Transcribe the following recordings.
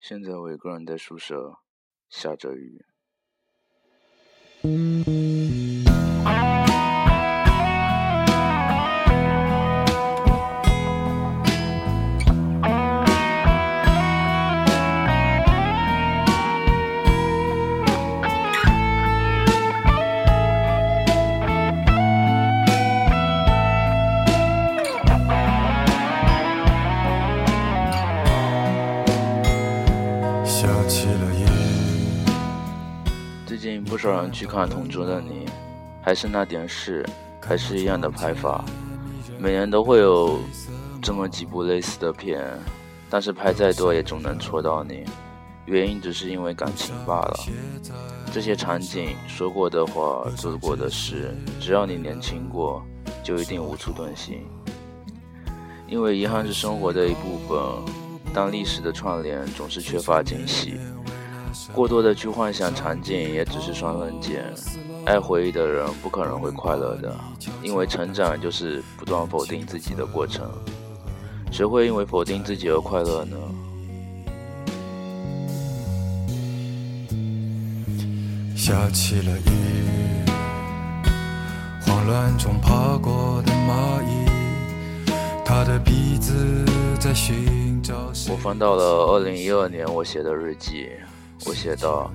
现在我一个人在宿舍，下着雨。起了雨，最近不少人去看《同桌的你》，还是那点事，还是一样的拍法。每年都会有这么几部类似的片，但是拍再多也总能戳到你。原因只是因为感情罢了。这些场景、说过的话、做过的事，只要你年轻过，就一定无处遁形。因为遗憾是生活的一部分。当历史的串联总是缺乏惊喜，过多的去幻想场景也只是双刃剑。爱回忆的人不可能会快乐的，因为成长就是不断否定自己的过程。谁会因为否定自己而快乐呢？下起了雨，慌乱中爬过的蚂蚁，它的鼻子我翻到了二零一二年我写的日记，我写道：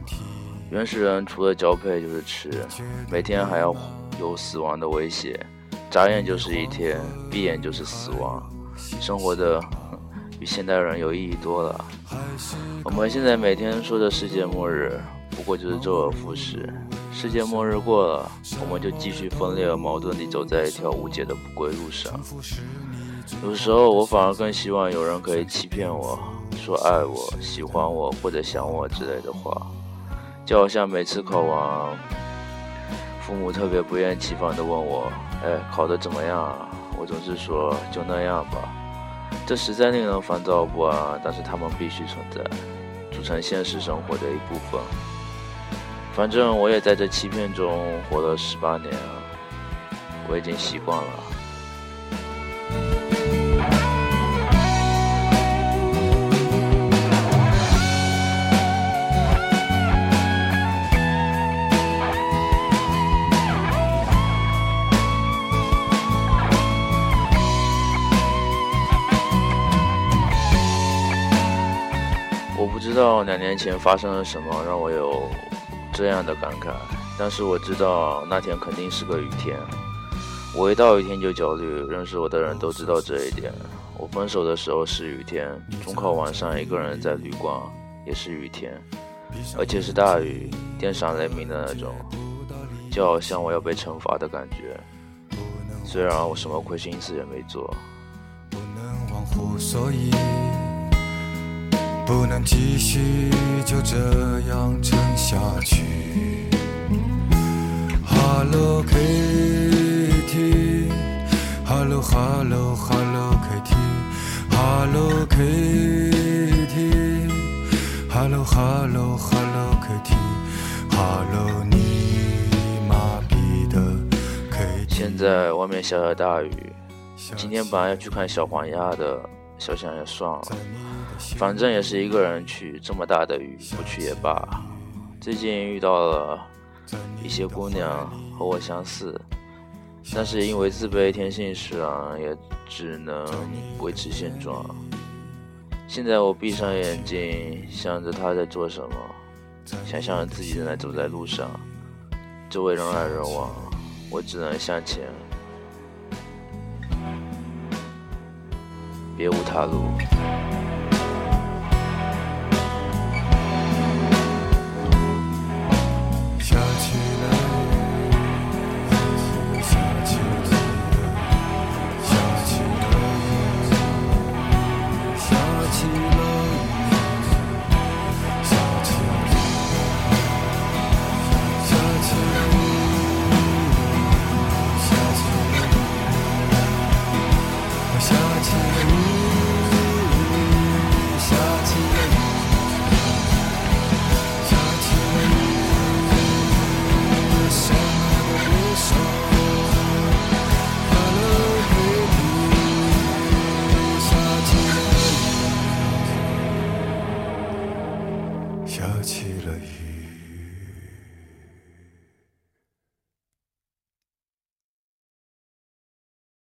原始人除了交配就是吃，每天还要有死亡的威胁，眨眼就是一天，闭眼就是死亡，生活的 比现代人有意义多了。我们现在每天说的世界末日，不过就是周而复始。世界末日过了，我们就继续分裂和矛盾地走在一条无解的不归路上。有时候我反而更希望有人可以欺骗我说爱我、喜欢我或者想我之类的话，就好像每次考完，父母特别不厌其烦地问我：“哎，考得怎么样啊？”我总是说：“就那样吧。”这实在令人烦躁不安，但是他们必须存在，组成现实生活的一部分。反正我也在这欺骗中活了十八年啊，我已经习惯了。我不知道两年前发生了什么让我有这样的感慨，但是我知道那天肯定是个雨天。我一到雨天就焦虑，认识我的人都知道这一点。我分手的时候是雨天，中考晚上一个人在旅馆也是雨天，而且是大雨，电闪雷鸣的那种，就好像我要被惩罚的感觉。虽然我什么亏心事也没做。能忘乎所以，不能继续就这样撑下去。Hello Kitty，Hello Hello Hello Kitty，Hello Kitty，Hello Hello Hello Kitty，Hello 你麻痹的 Kitty。现在外面下着大雨，今天本来要去看小黄鸭的，想想也算了，反正也是一个人去，这么大的雨不去也罢。最近遇到了一些姑娘和我相似，但是因为自卑天性使然，也只能维持现状。现在我闭上眼睛，想着她在做什么，想象着自己正在走在路上，周围人来人往，我只能向前。别无他路。下起了雨，下起了雨，下起了雨，下起了雨，下起了雨，下起了雨，下起了雨，下起了。下起了雨。